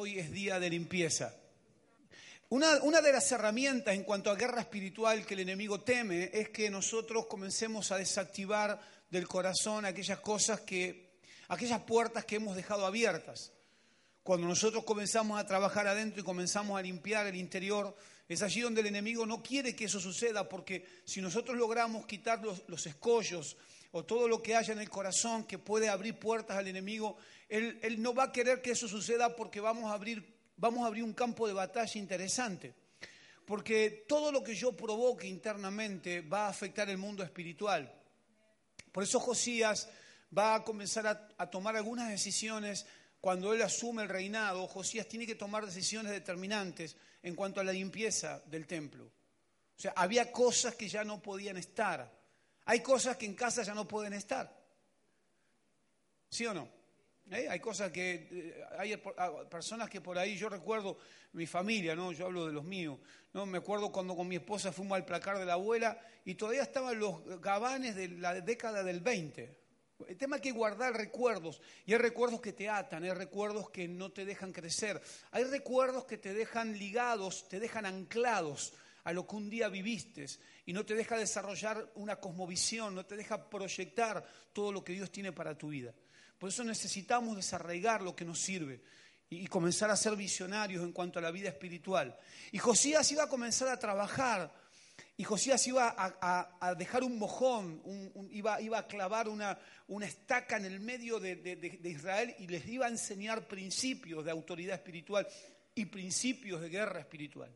Hoy es día de limpieza. Una, de las herramientas en cuanto a guerra espiritual que el enemigo teme es que nosotros comencemos a desactivar del corazón aquellas cosas que, aquellas puertas que hemos dejado abiertas. Cuando nosotros comenzamos a trabajar adentro y comenzamos a limpiar el interior, es allí donde el enemigo no quiere que eso suceda, porque si nosotros logramos quitar los escollos o todo lo que haya en el corazón que puede abrir puertas al enemigo, él, no va a querer que eso suceda porque vamos a abrir vamos a abrir un campo de batalla interesante. Porque todo lo que yo provoque internamente va a afectar el mundo espiritual. Por eso Josías va a comenzar a, a, tomar algunas decisiones cuando él asume el reinado. Josías tiene que tomar decisiones determinantes en cuanto a la limpieza del templo. O sea, había cosas que ya no podían estar. Hay cosas que en casa ya no pueden estar. ¿Sí o no? ¿Eh? Hay cosas que, eh, hay personas que por ahí, yo recuerdo mi familia, ¿no? yo hablo de los míos, ¿no? me acuerdo cuando con mi esposa fuimos al placar de la abuela y todavía estaban los gabanes de la década del 20. El tema es que guardar recuerdos, y hay recuerdos que te atan, hay recuerdos que no te dejan crecer, hay recuerdos que te dejan ligados, te dejan anclados a lo que un día viviste y no te deja desarrollar una cosmovisión, no te deja proyectar todo lo que Dios tiene para tu vida. Por eso necesitamos desarraigar lo que nos sirve y comenzar a ser visionarios en cuanto a la vida espiritual. Y Josías iba a comenzar a trabajar y Josías iba a, dejar un mojón, iba, a clavar una, estaca en el medio de, de, de, Israel y les iba a enseñar principios de autoridad espiritual y principios de guerra espiritual.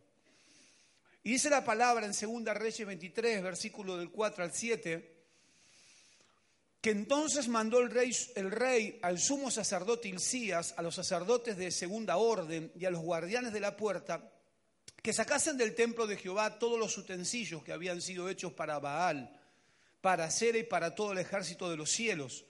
Y dice la palabra en 2 Reyes 23, versículo del 4 al 7, que entonces mandó el rey, el rey al sumo sacerdote Hilcías, a los sacerdotes de segunda orden y a los guardianes de la puerta, que sacasen del templo de Jehová todos los utensilios que habían sido hechos para Baal, para Cera y para todo el ejército de los cielos.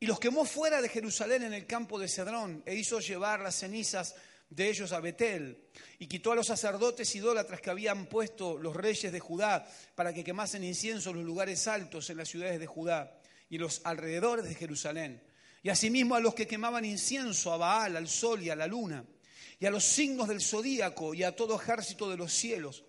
Y los quemó fuera de Jerusalén en el campo de Cedrón, e hizo llevar las cenizas de ellos a Betel, y quitó a los sacerdotes idólatras que habían puesto los reyes de Judá para que quemasen incienso en los lugares altos en las ciudades de Judá y los alrededores de Jerusalén, y asimismo a los que quemaban incienso a Baal, al sol y a la luna, y a los signos del zodíaco y a todo ejército de los cielos.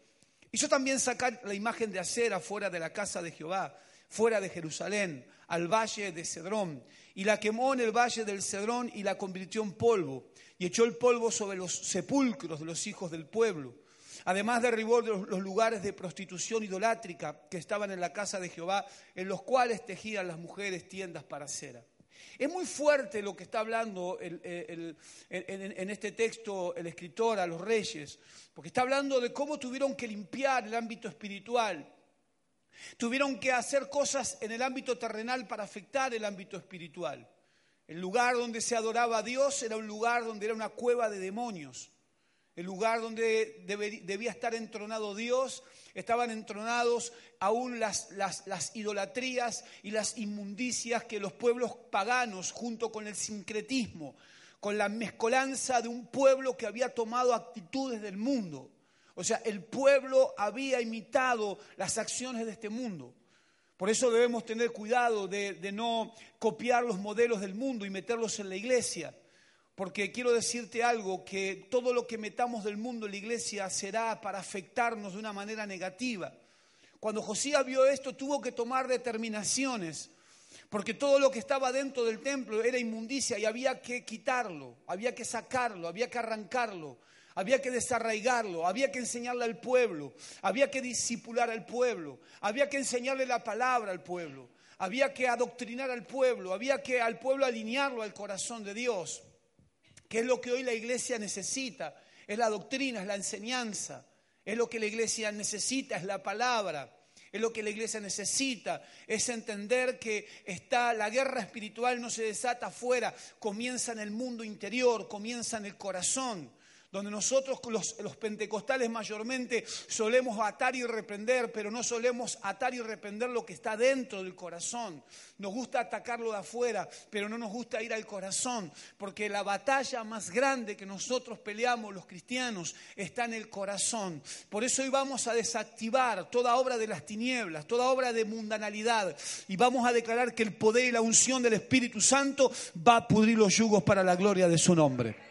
Hizo también sacar la imagen de acera fuera de la casa de Jehová, fuera de Jerusalén, al valle de Cedrón, y la quemó en el valle del Cedrón y la convirtió en polvo, y echó el polvo sobre los sepulcros de los hijos del pueblo. Además derribó los lugares de prostitución idolátrica que estaban en la casa de Jehová, en los cuales tejían las mujeres tiendas para cera. Es muy fuerte lo que está hablando el, en este texto el escritor a los reyes, porque está hablando de cómo tuvieron que limpiar el ámbito espiritual. Tuvieron que hacer cosas en el ámbito terrenal para afectar el ámbito espiritual. El lugar donde se adoraba a Dios era un lugar donde era una cueva de demonios el lugar donde debía estar entronado Dios, estaban entronados aún las, idolatrías y las inmundicias que los pueblos paganos, junto con el sincretismo, con la mezcolanza de un pueblo que había tomado actitudes del mundo. O sea, el pueblo había imitado las acciones de este mundo. Por eso debemos tener cuidado de no copiar los modelos del mundo y meterlos en la iglesia porque quiero decirte algo, que todo lo que metamos del mundo en la iglesia será para afectarnos de una manera negativa. Cuando Josías vio esto, tuvo que tomar determinaciones, porque todo lo que estaba dentro del templo era inmundicia y había que quitarlo, había que sacarlo, había que arrancarlo, había que desarraigarlo, había que enseñarle al pueblo, había que disipular al pueblo, había que enseñarle la palabra al pueblo, había que adoctrinar al pueblo, había que al pueblo alinearlo al corazón de Dios que es lo que hoy la iglesia necesita, es la doctrina, es la enseñanza, es lo que la iglesia necesita, es la palabra, Es lo que la iglesia necesita, es entender que está la guerra espiritual no se desata afuera, comienza en el mundo interior, comienza en el corazón donde nosotros los, pentecostales mayormente solemos atar y reprender, pero no solemos atar y reprender lo que está dentro del corazón. Nos gusta atacarlo de afuera, pero no nos gusta ir al corazón, porque la batalla más grande que nosotros peleamos los cristianos está en el corazón. Por eso hoy vamos a desactivar toda obra de las tinieblas, toda obra de mundanalidad, y vamos a declarar que el poder y la unción del Espíritu Santo va a pudrir los yugos para la gloria de su nombre.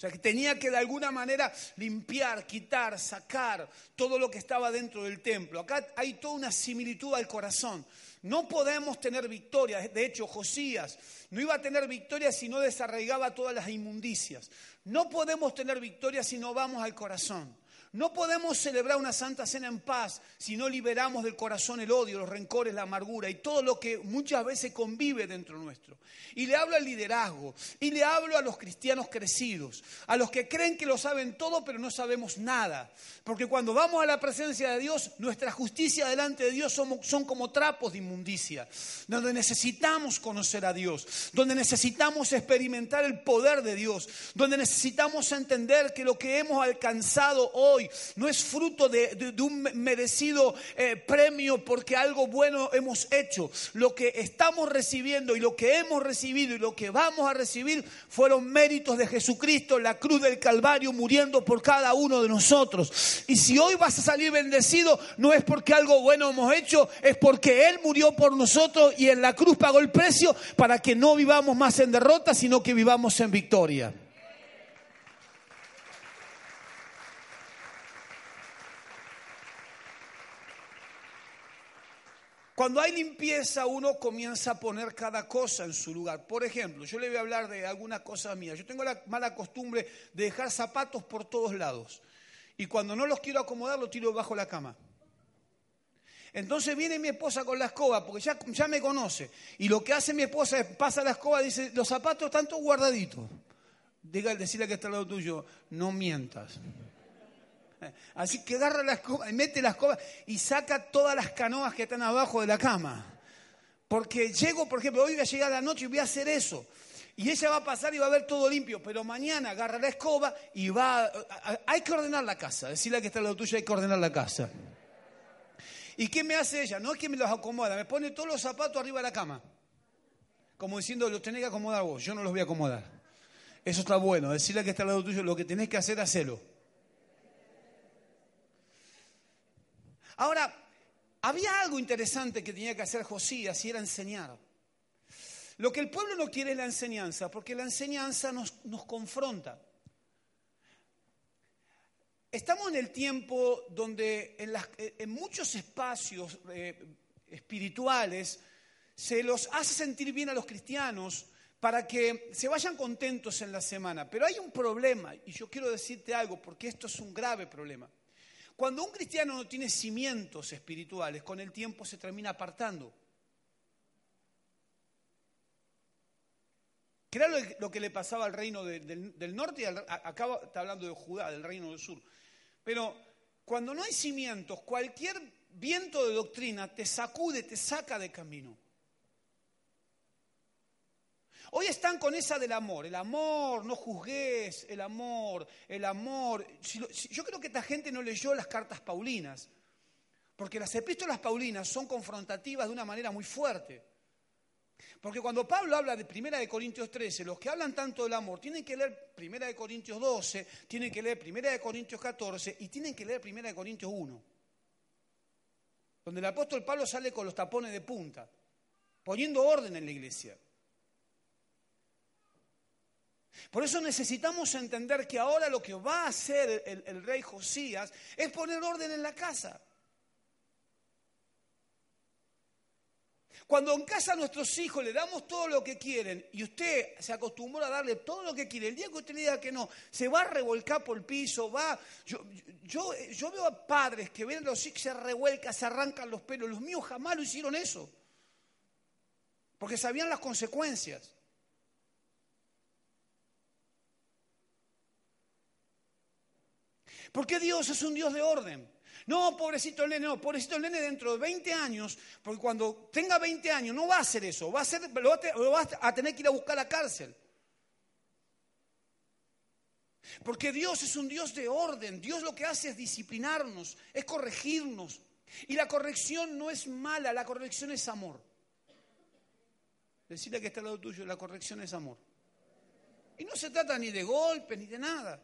O sea, que tenía que de alguna manera limpiar, quitar, sacar todo lo que estaba dentro del templo. Acá hay toda una similitud al corazón. No podemos tener victoria. De hecho, Josías no iba a tener victoria si no desarraigaba todas las inmundicias. No podemos tener victoria si no vamos al corazón. No podemos celebrar una santa cena en paz si no liberamos del corazón el odio, los rencores, la amargura y todo lo que muchas veces convive dentro nuestro. Y le hablo al liderazgo, y le hablo a los cristianos crecidos, a los que creen que lo saben todo pero no sabemos nada. Porque cuando vamos a la presencia de Dios, nuestra justicia delante de Dios son, son como trapos de inmundicia, donde necesitamos conocer a Dios, donde necesitamos experimentar el poder de Dios, donde necesitamos entender que lo que hemos alcanzado hoy, no es fruto de, un merecido eh, premio porque algo bueno hemos hecho. Lo que estamos recibiendo y lo que hemos recibido y lo que vamos a recibir fueron méritos de Jesucristo en la cruz del Calvario muriendo por cada uno de nosotros. Y si hoy vas a salir bendecido, no es porque algo bueno hemos hecho, es porque Él murió por nosotros y en la cruz pagó el precio para que no vivamos más en derrota, sino que vivamos en victoria. Cuando hay limpieza, uno comienza a poner cada cosa en su lugar. Por ejemplo, yo le voy a hablar de alguna cosa mía. Yo tengo la mala costumbre de dejar zapatos por todos lados. Y cuando no los quiero acomodar, los tiro bajo la cama. Entonces viene mi esposa con la escoba, porque ya, ya me conoce. Y lo que hace mi esposa es pasa la escoba y dice, los zapatos están todos guardaditos. Diga, decirle que está al lado tuyo, no mientas. Así que agarra la escoba y mete la escoba y saca todas las canoas que están abajo de la cama. Porque llego, por ejemplo, hoy voy a llegar a la noche y voy a hacer eso. Y ella va a pasar y va a ver todo limpio, pero mañana agarra la escoba y va... hay que ordenar la casa, decirle que está al lado tuyo, hay que ordenar la casa. ¿Y qué me hace ella? No es que me los acomoda, me pone todos los zapatos arriba de la cama. Como diciendo, los tenés que acomodar vos, yo no los voy a acomodar. Eso está bueno, decirle que está al lado tuyo, lo que tenés que hacer, hacelo. Ahora, había algo interesante que tenía que hacer Josías y era enseñar. Lo que el pueblo no quiere es la enseñanza, porque la enseñanza nos, confronta. Estamos en el tiempo donde en, muchos espacios eh, espirituales se los hace sentir bien a los cristianos para que se vayan contentos en la semana. Pero hay un problema, y yo quiero decirte algo, porque esto es un grave problema. Cuando un cristiano no tiene cimientos espirituales, con el tiempo se termina apartando. ¿Qué era lo que le pasaba al reino del, norte? Acá está hablando de Judá, del reino del sur. Pero cuando no hay cimientos, cualquier viento de doctrina te sacude, te saca de camino. Hoy están con esa del amor, el amor, no juzgues, el amor, el amor. Yo creo que esta gente no leyó las cartas paulinas, porque las epístolas paulinas son confrontativas de una manera muy fuerte. Porque cuando Pablo habla de Primera de Corintios 13, los que hablan tanto del amor tienen que leer Primera de Corintios 12, tienen que leer Primera de Corintios 14 y tienen que leer Primera de Corintios 1. Donde el apóstol Pablo sale con los tapones de punta, poniendo orden en la iglesia. Por eso necesitamos entender que ahora lo que va a hacer el, rey Josías es poner orden en la casa. Cuando en casa a nuestros hijos le damos todo lo que quieren y usted se acostumbró a darle todo lo que quiere, el día que usted le diga que no, se va a revolcar por el piso, va... Yo, yo, veo a padres que ven a los hijos, se revuelcan, se arrancan los pelos. Los míos jamás lo hicieron eso, porque sabían las consecuencias. Porque Dios es un Dios de orden. No, pobrecito el nene, no, pobrecito el nene dentro de 20 años, porque cuando tenga 20 años no va a hacer eso, va a ser, lo, va a tener que ir a buscar a la cárcel. Porque Dios es un Dios de orden, Dios lo que hace es disciplinarnos, es corregirnos. Y la corrección no es mala, la corrección es amor. Decirle que está al lado tuyo, la corrección es amor. Y no se trata ni de golpes ni de nada.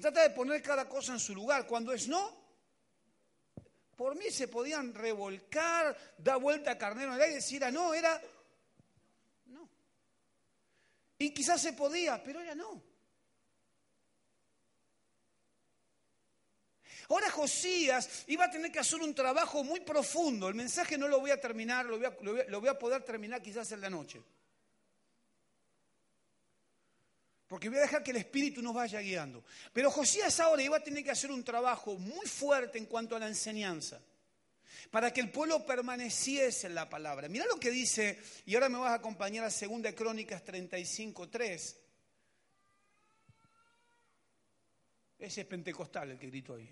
Trata de poner cada cosa en su lugar. Cuando es no, por mí se podían revolcar, dar vuelta a carnero en el aire decir, ah, no, era no. Y quizás se podía, pero era no. Ahora Josías iba a tener que hacer un trabajo muy profundo. El mensaje no lo voy a terminar, lo voy a, lo voy a poder terminar quizás en la noche. Porque voy a dejar que el Espíritu nos vaya guiando. Pero Josías ahora iba a tener que hacer un trabajo muy fuerte en cuanto a la enseñanza. Para que el pueblo permaneciese en la palabra. Mira lo que dice, y ahora me vas a acompañar a 2 Crónicas 35, 3. Ese es pentecostal el que gritó ahí.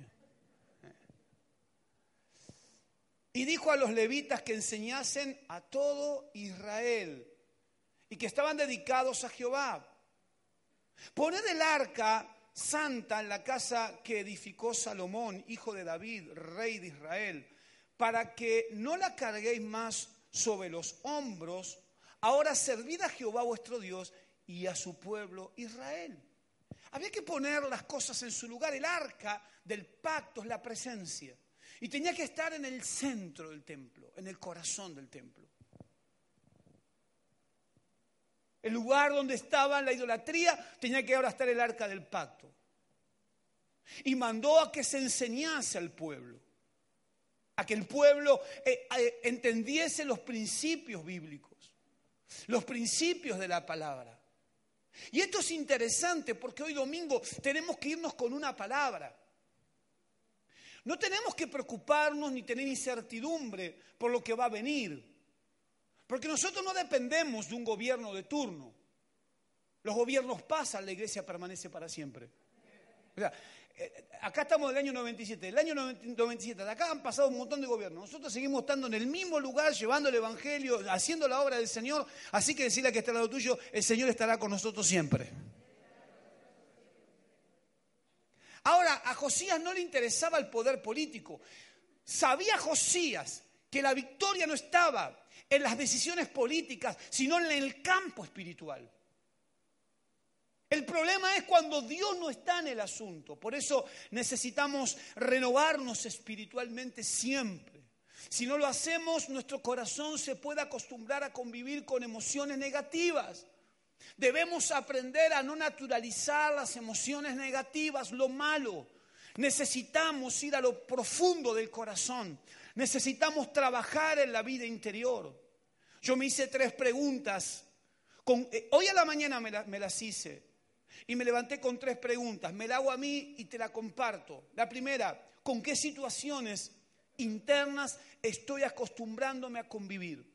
Y dijo a los levitas que enseñasen a todo Israel y que estaban dedicados a Jehová Poned el arca santa en la casa que edificó Salomón, hijo de David, rey de Israel, para que no la carguéis más sobre los hombros. Ahora servid a Jehová vuestro Dios y a su pueblo Israel. Había que poner las cosas en su lugar. El arca del pacto es la presencia. Y tenía que estar en el centro del templo, en el corazón del templo. El lugar donde estaba la idolatría tenía que ahora estar el arca del pacto. Y mandó a que se enseñase al pueblo, a que el pueblo eh, eh, entendiese los principios bíblicos, los principios de la palabra. Y esto es interesante porque hoy domingo tenemos que irnos con una palabra. No tenemos que preocuparnos ni tener incertidumbre por lo que va a venir. Porque nosotros no dependemos de un gobierno de turno. Los gobiernos pasan, la iglesia permanece para siempre. Eh, acá estamos del año 97. El año 97, de acá han pasado un montón de gobiernos. Nosotros seguimos estando en el mismo lugar, llevando el Evangelio, haciendo la obra del Señor. Así que decirle que está al lado tuyo, el Señor estará con nosotros siempre. Ahora, a Josías no le interesaba el poder político. Sabía Josías que la victoria no estaba en las decisiones políticas, sino en el campo espiritual. El problema es cuando Dios no está en el asunto. Por eso necesitamos renovarnos espiritualmente siempre. Si no lo hacemos, nuestro corazón se puede acostumbrar a convivir con emociones negativas. Debemos aprender a no naturalizar las emociones negativas, lo malo. Necesitamos ir a lo profundo del corazón. Necesitamos trabajar en la vida interior. Yo me hice tres preguntas. Eh, hoy a la mañana me, me las hice. Y me levanté con tres preguntas. Me la hago a mí y te la comparto. La primera, ¿con qué situaciones internas estoy acostumbrándome a convivir?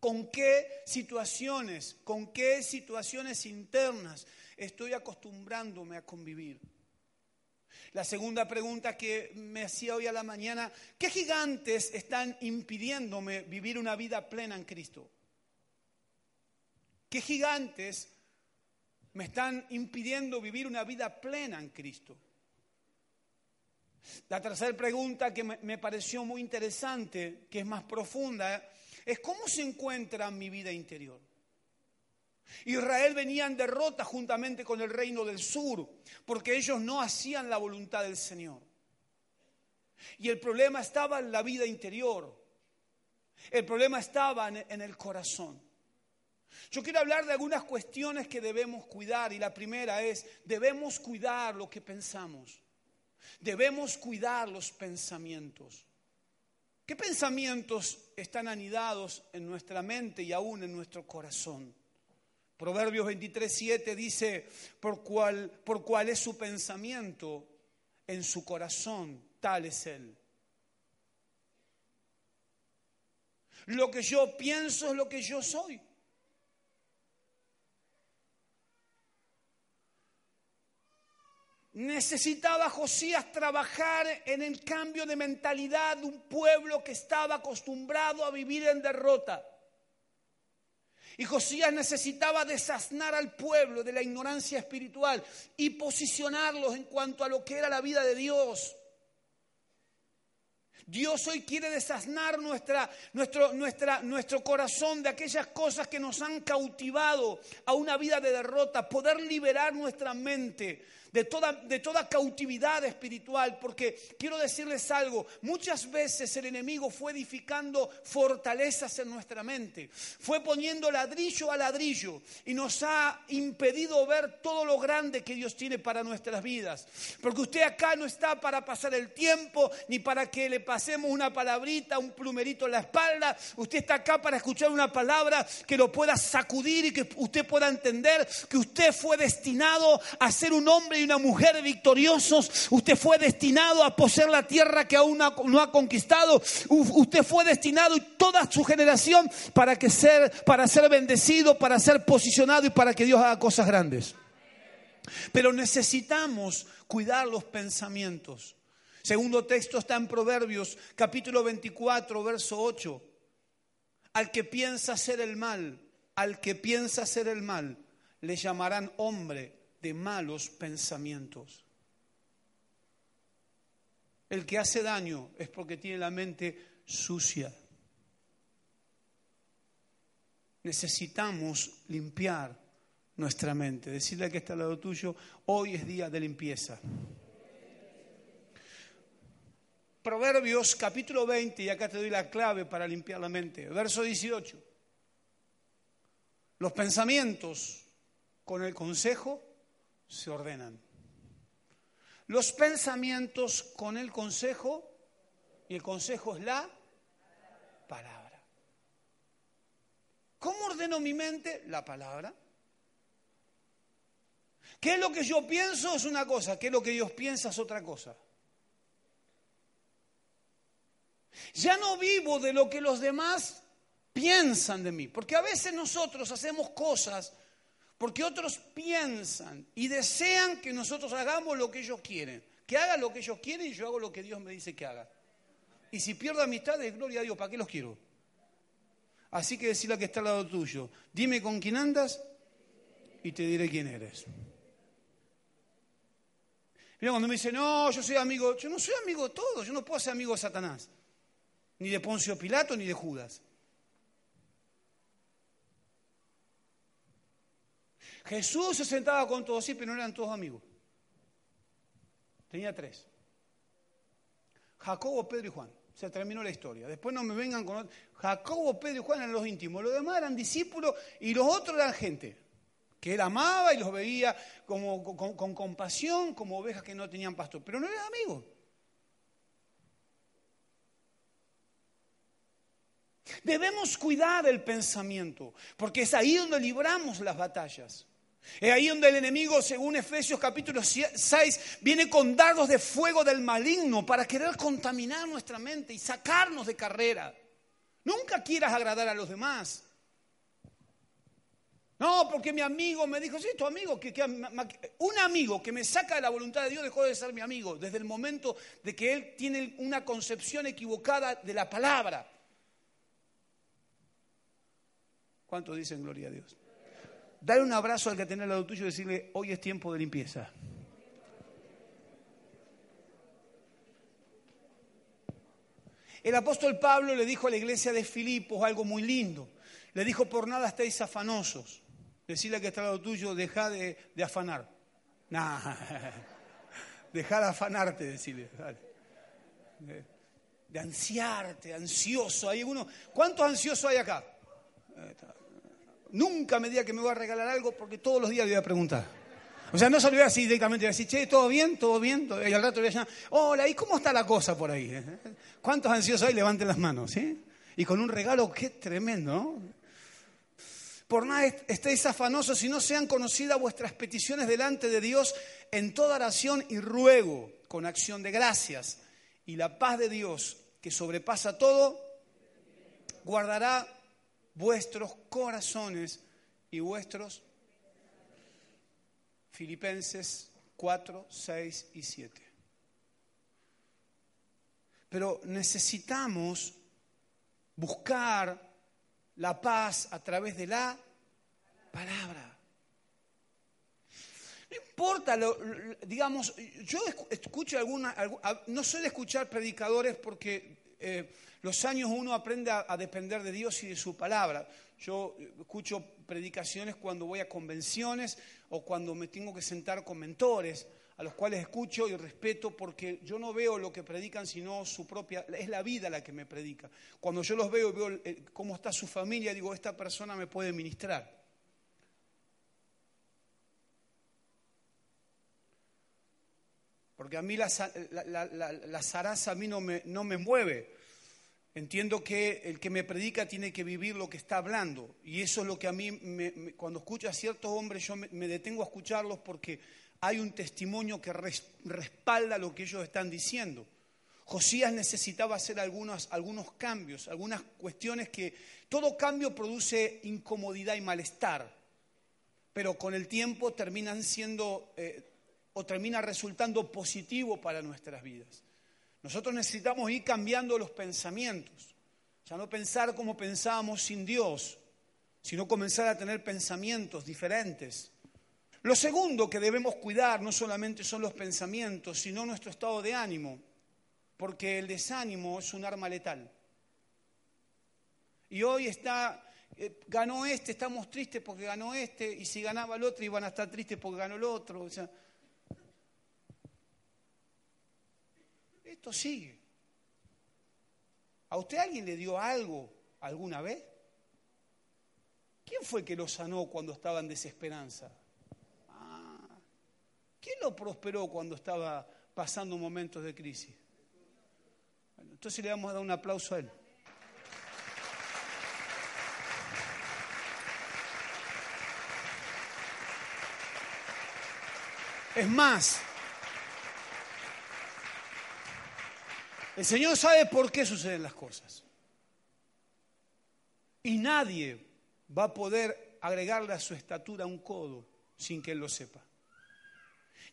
¿Con qué situaciones, con qué situaciones internas estoy acostumbrándome a convivir? La segunda pregunta que me hacía hoy a la mañana, ¿qué gigantes están impidiéndome vivir una vida plena en Cristo? ¿Qué gigantes me están impidiendo vivir una vida plena en Cristo? La tercera pregunta que me pareció muy interesante, que es más profunda, es ¿cómo se encuentra mi vida interior? Israel venía en derrota juntamente con el reino del sur, porque ellos no hacían la voluntad del Señor. Y el problema estaba en la vida interior. El problema estaba en el corazón. Yo quiero hablar de algunas cuestiones que debemos cuidar y la primera es, debemos cuidar lo que pensamos. Debemos cuidar los pensamientos. ¿Qué pensamientos están anidados en nuestra mente y aún en nuestro corazón? Proverbios 23, 7 dice, por cuál por cuál es su pensamiento en su corazón, tal es él. Lo que yo pienso es lo que yo soy. Necesitaba Josías trabajar en el cambio de mentalidad de un pueblo que estaba acostumbrado a vivir en derrota. Y Josías necesitaba desasnar al pueblo de la ignorancia espiritual y posicionarlos en cuanto a lo que era la vida de Dios. Dios hoy quiere desasnar nuestra, nuestro, nuestro corazón de aquellas cosas que nos han cautivado a una vida de derrota, poder liberar nuestra mente de toda, de toda cautividad espiritual, porque quiero decirles algo, muchas veces el enemigo fue edificando fortalezas en nuestra mente, fue poniendo ladrillo a ladrillo y nos ha impedido ver todo lo grande que Dios tiene para nuestras vidas, porque usted acá no está para pasar el tiempo, ni para que le pasemos una palabrita, un plumerito en la espalda, usted está acá para escuchar una palabra que lo pueda sacudir y que usted pueda entender que usted fue destinado a ser un hombre y una mujer victoriosos. Usted fue destinado a poseer la tierra que aún no ha conquistado. Usted fue destinado y toda su generación para, que ser, para ser bendecido, para ser posicionado y para que Dios haga cosas grandes. Pero necesitamos cuidar los pensamientos. Segundo texto está en Proverbios capítulo 24, verso 8. Al que piensa hacer el mal, al que piensa hacer el mal, le llamarán hombre de malos pensamientos. El que hace daño es porque tiene la mente sucia. Necesitamos limpiar nuestra mente. Decirle que está al lado tuyo, hoy es día de limpieza. Proverbios capítulo 20, y acá te doy la clave para limpiar la mente. Verso 18. Los pensamientos con el consejo se ordenan. Los pensamientos con el consejo, y el consejo es la palabra. ¿Cómo ordeno mi mente? La palabra. ¿Qué es lo que yo pienso? Es una cosa, ¿qué es lo que Dios piensa? Es otra cosa. Ya no vivo de lo que los demás piensan de mí, porque a veces nosotros hacemos cosas porque otros piensan y desean que nosotros hagamos lo que ellos quieren. Que haga lo que ellos quieren y yo hago lo que Dios me dice que haga. Y si pierdo amistades, gloria a Dios, ¿para qué los quiero? Así que decirle a que está al lado tuyo, dime con quién andas y te diré quién eres. Mira, cuando me dice, no, yo soy amigo, yo no soy amigo de todos, yo no puedo ser amigo de Satanás, ni de Poncio Pilato, ni de Judas. Jesús se sentaba con todos, sí, pero no eran todos amigos. Tenía tres. Jacobo, Pedro y Juan. Se terminó la historia. Después no me vengan con... Jacobo, Pedro y Juan eran los íntimos. Los demás eran discípulos y los otros eran gente que él amaba y los veía como, con, con compasión, como ovejas que no tenían pastor. Pero no eran amigos. Debemos cuidar el pensamiento, porque es ahí donde libramos las batallas. Es ahí donde el enemigo, según Efesios capítulo 6, viene con dardos de fuego del maligno para querer contaminar nuestra mente y sacarnos de carrera. Nunca quieras agradar a los demás. No, porque mi amigo me dijo, sí, tu amigo, que, un amigo que me saca de la voluntad de Dios dejó de ser mi amigo desde el momento de que él tiene una concepción equivocada de la palabra. ¿Cuánto dicen gloria a Dios? Dale un abrazo al que tiene al lado tuyo y decirle, hoy es tiempo de limpieza. El apóstol Pablo le dijo a la iglesia de Filipos algo muy lindo. Le dijo, por nada estáis afanosos. Decirle que está al lado tuyo, deja de, afanar. Nah. Deja de afanarte, decirle. De, de ansiarte, ansioso. Hay uno. ¿Cuántos ansiosos hay acá? Nunca me diga que me voy a regalar algo porque todos los días le voy a preguntar. O sea, no se lo voy directamente, voy decir, che, ¿todo bien? ¿Todo bien? Y al rato voy a llamar, hola, ¿y cómo está la cosa por ahí? ¿Cuántos ansiosos hay? Levanten las manos, ¿sí? Y con un regalo, qué tremendo, ¿no? Por nada estéis afanosos si no sean conocidas vuestras peticiones delante de Dios en toda oración y ruego con acción de gracias. Y la paz de Dios, que sobrepasa todo, guardará vuestros corazones y vuestros Filipenses 4, 6 y 7. Pero necesitamos buscar la paz a través de la palabra. No importa, lo, digamos, yo escucho alguna, no suelo escuchar predicadores porque eh, los años uno aprende a, depender de Dios y de su palabra. Yo escucho predicaciones cuando voy a convenciones o cuando me tengo que sentar con mentores a los cuales escucho y respeto porque yo no veo lo que predican sino su propia, es la vida la que me predica. Cuando yo los veo y veo eh, cómo está su familia, digo, esta persona me puede ministrar. Porque a mí la, zaraza a mí no me, no me mueve. Entiendo que el que me predica tiene que vivir lo que está hablando. Y eso es lo que a mí, cuando escucho a ciertos hombres, yo me, detengo a escucharlos porque hay un testimonio que respalda lo que ellos están diciendo. Josías necesitaba hacer algunos, algunos cambios, algunas cuestiones que todo cambio produce incomodidad y malestar, pero con el tiempo terminan siendo eh, o termina resultando positivo para nuestras vidas. Nosotros necesitamos ir cambiando los pensamientos, ya no pensar como pensábamos sin Dios, sino comenzar a tener pensamientos diferentes. Lo segundo que debemos cuidar no solamente son los pensamientos, sino nuestro estado de ánimo, porque el desánimo es un arma letal. Y hoy está, eh, ganó este, estamos tristes porque ganó este, y si ganaba el otro iban a estar tristes porque ganó el otro. O sea, Esto sigue. ¿A usted alguien le dio algo alguna vez? ¿Quién fue que lo sanó cuando estaba en desesperanza? Ah, ¿Quién lo prosperó cuando estaba pasando momentos de crisis? entonces le vamos a dar un aplauso a él. Es más, El Señor sabe por qué suceden las cosas. Y nadie va a poder agregarle a su estatura un codo sin que Él lo sepa.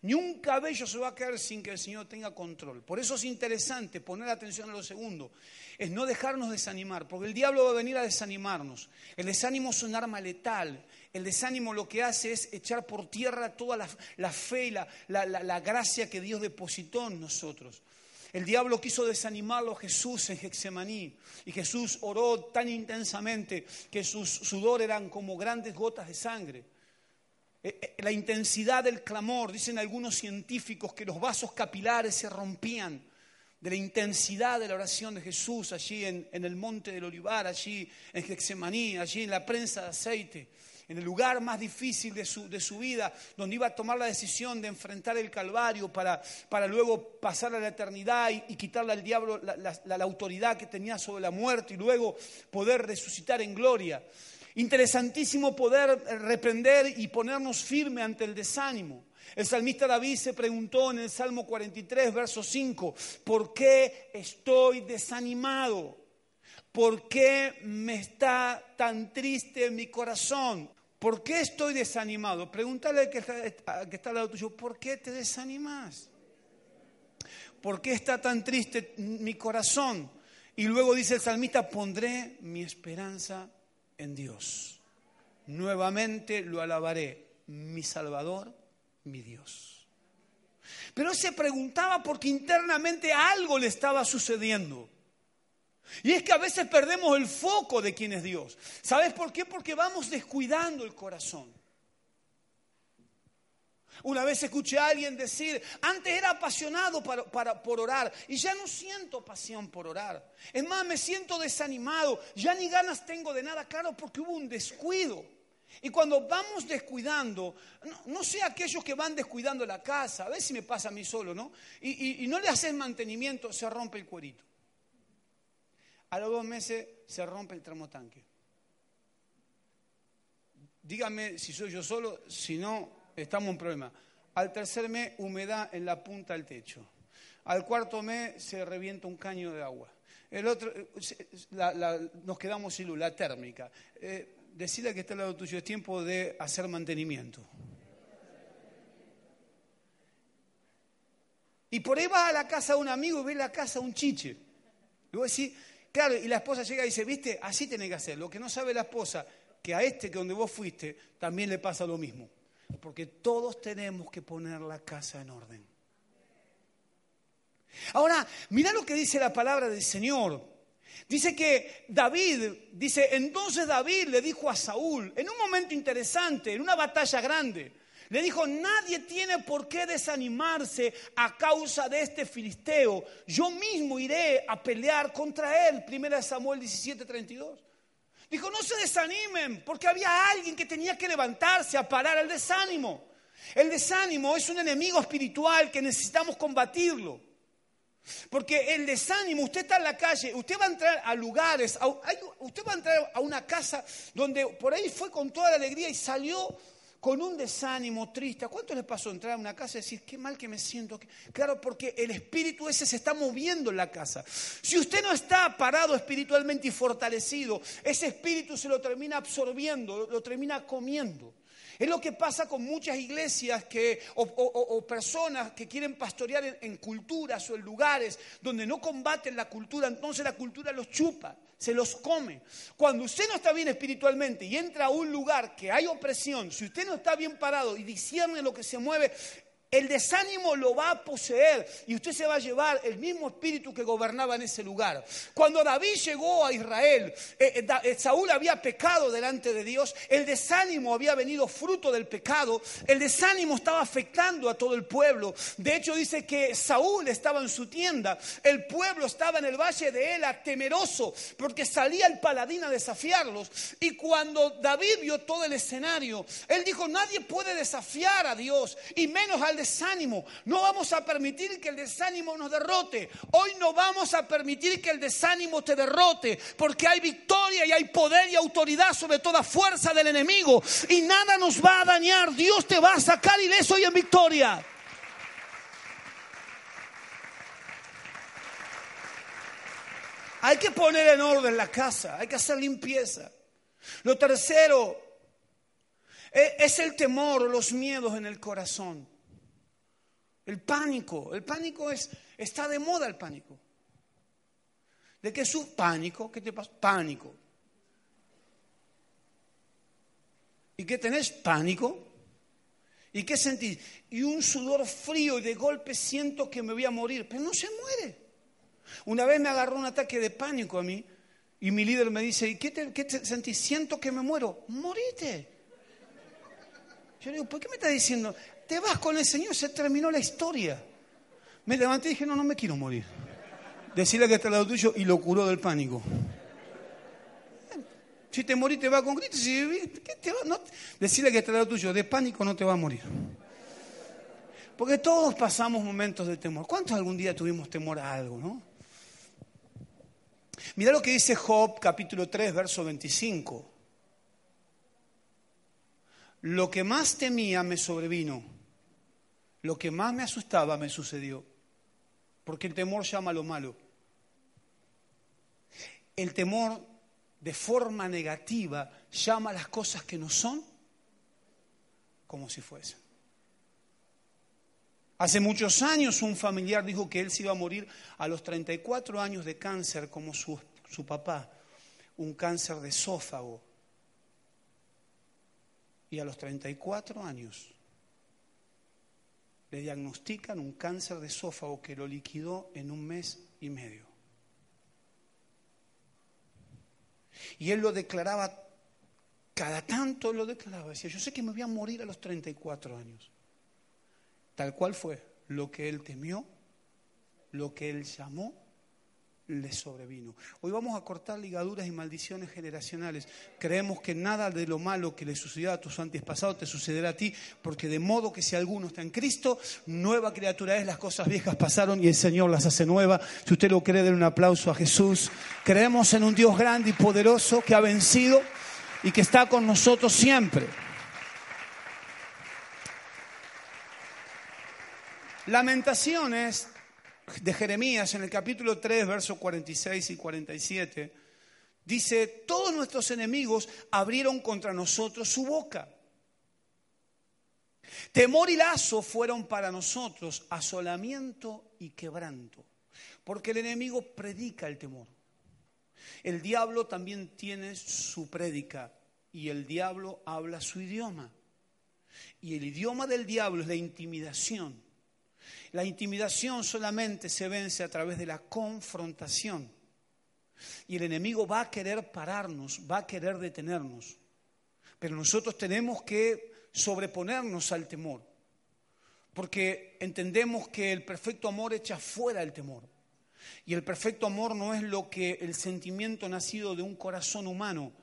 Ni un cabello se va a caer sin que el Señor tenga control. Por eso es interesante poner atención a lo segundo, es no dejarnos desanimar, porque el diablo va a venir a desanimarnos. El desánimo es un arma letal. El desánimo lo que hace es echar por tierra toda la, fe y la, la gracia que Dios depositó en nosotros. El diablo quiso desanimarlo a Jesús en Hexemaní y Jesús oró tan intensamente que sus sudor eran como grandes gotas de sangre. Eh, eh, la intensidad del clamor, dicen algunos científicos que los vasos capilares se rompían de la intensidad de la oración de Jesús allí en, el monte del Olivar, allí en Hexemaní, allí en la prensa de aceite en el lugar más difícil de su, de su vida, donde iba a tomar la decisión de enfrentar el Calvario para, para luego pasar a la eternidad y, quitarle al diablo la, autoridad que tenía sobre la muerte y luego poder resucitar en gloria. Interesantísimo poder reprender y ponernos firme ante el desánimo. El salmista David se preguntó en el Salmo 43, verso 5, ¿por qué estoy desanimado? ¿Por qué me está tan triste mi corazón? ¿Por qué estoy desanimado? Pregúntale al que está, que está al lado tuyo, ¿por qué te desanimas? ¿Por qué está tan triste mi corazón? Y luego dice el salmista, pondré mi esperanza en Dios. Nuevamente lo alabaré, mi Salvador, mi Dios. Pero se preguntaba porque internamente algo le estaba sucediendo. Y es que a veces perdemos el foco de quién es Dios. ¿Sabes por qué? Porque vamos descuidando el corazón. Una vez escuché a alguien decir, antes era apasionado por orar y ya no siento pasión por orar. Es más, me siento desanimado, ya ni ganas tengo de nada, claro, porque hubo un descuido. Y cuando vamos descuidando, no, sé aquellos que van descuidando la casa, a ver si me pasa a mí solo, ¿no? Y, y no le haces mantenimiento, se rompe el cuerito. A los dos meses se rompe el termotanque. Dígame si soy yo solo, si no, estamos en problema. Al tercer mes, humedad en la punta del techo. Al cuarto mes, se revienta un caño de agua. El otro, nos quedamos sin luz, la térmica. Eh, decirle que está al lado tuyo, es tiempo de hacer mantenimiento. Y por ahí vas a la casa de un amigo y ves la casa de un chiche. Y vos decís, y la esposa llega y dice, viste, así tenés que hacer. Lo que no sabe la esposa, que a este que donde vos fuiste, también le pasa lo mismo. Porque todos tenemos que poner la casa en orden. Ahora, mira lo que dice la palabra del Señor. Dice que David, dice, entonces David le dijo a Saúl, en un momento interesante, en una batalla grande, le dijo, nadie tiene por qué desanimarse a causa de este filisteo. Yo mismo iré a pelear contra él. Primera Samuel 17, 32. Dijo, no se desanimen, porque había alguien que tenía que levantarse a parar el desánimo. El desánimo es un enemigo espiritual que necesitamos combatirlo. Porque el desánimo, usted está en la calle, usted va a entrar a lugares, usted va a entrar a una casa donde por ahí fue con toda la alegría y salió con un desánimo triste. ¿A cuánto les pasó entrar a una casa y decir, qué mal que me siento? Claro, porque el espíritu ese se está moviendo en la casa. Si usted no está parado espiritualmente y fortalecido, ese espíritu se lo termina absorbiendo, lo termina comiendo. Es lo que pasa con muchas iglesias que, o, personas que quieren pastorear en, culturas o en lugares donde no combaten la cultura, entonces la cultura los chupa, se los come. Cuando usted no está bien espiritualmente y entra a un lugar que hay opresión, si usted no está bien parado y discierne lo que se mueve, el desánimo lo va a poseer y usted se va a llevar el mismo espíritu que gobernaba en ese lugar. Cuando David llegó a Israel, eh, eh, eh, Saúl había pecado delante de Dios, el desánimo había venido fruto del pecado, el desánimo estaba afectando a todo el pueblo. De hecho dice que Saúl estaba en su tienda, el pueblo estaba en el valle de Ela temeroso porque salía el paladín a desafiarlos. Y cuando David vio todo el escenario, él dijo, nadie puede desafiar a Dios y menos al desánimo. No vamos a permitir que el desánimo nos derrote. Hoy no vamos a permitir que el desánimo te derrote, porque hay victoria y hay poder y autoridad sobre toda fuerza del enemigo. Y nada nos va a dañar. Dios te va a sacar ileso y en victoria. Hay que poner en orden la casa, hay que hacer limpieza. Lo tercero e, es el temor los miedos en el corazón. El pánico, el pánico es, está de moda el pánico. ¿De qué su pánico? ¿Qué te pasa? Pánico. ¿Y qué tenés? Pánico. ¿Y qué sentís? Y un sudor frío y de golpe siento que me voy a morir, pero no se muere. Una vez me agarró un ataque de pánico a mí y mi líder me dice, ¿y qué te, qué te sentís? Siento que me muero. Morite. Yo le digo, ¿por qué me estás diciendo? Te vas con el Señor, se terminó la historia. Me levanté y dije, no, no me quiero morir. Decirle que está al lado tuyo y lo curó del pánico. Si te morís, te va con Cristo. Si decirle que está al lado tuyo, de pánico no te va a morir. Porque todos pasamos momentos de temor. ¿Cuántos algún día tuvimos temor a algo, no? Mira lo que dice Job, capítulo 3, verso 25. Lo que más temía me sobrevino lo que más me asustaba me sucedió, porque el temor llama a lo malo. El temor de forma negativa llama a las cosas que no son como si fuesen. Hace muchos años un familiar dijo que él se iba a morir a los 34 años de cáncer como su, su papá, un cáncer de esófago. Y a los 34 años le diagnostican un cáncer de esófago que lo liquidó en un mes y medio. Y él lo declaraba, cada tanto lo declaraba, decía, yo sé que me voy a morir a los 34 años. Tal cual fue lo que él temió, lo que él llamó le sobrevino. Hoy vamos a cortar ligaduras y maldiciones generacionales. Creemos que nada de lo malo que le sucedió a tus antepasados te sucederá a ti, porque de modo que si alguno está en Cristo, nueva criatura es, las cosas viejas pasaron y el Señor las hace nuevas. Si usted lo cree, den un aplauso a Jesús. Creemos en un Dios grande y poderoso que ha vencido y que está con nosotros siempre. Lamentaciones de Jeremías en el capítulo 3, versos 46 y 47, dice, todos nuestros enemigos abrieron contra nosotros su boca. Temor y lazo fueron para nosotros asolamiento y quebranto, porque el enemigo predica el temor. El diablo también tiene su prédica y el diablo habla su idioma. Y el idioma del diablo es la intimidación. La intimidación solamente se vence a través de la confrontación. Y el enemigo va a querer pararnos, va a querer detenernos. Pero nosotros tenemos que sobreponernos al temor, porque entendemos que el perfecto amor echa fuera el temor. Y el perfecto amor no es lo que el sentimiento nacido de un corazón humano.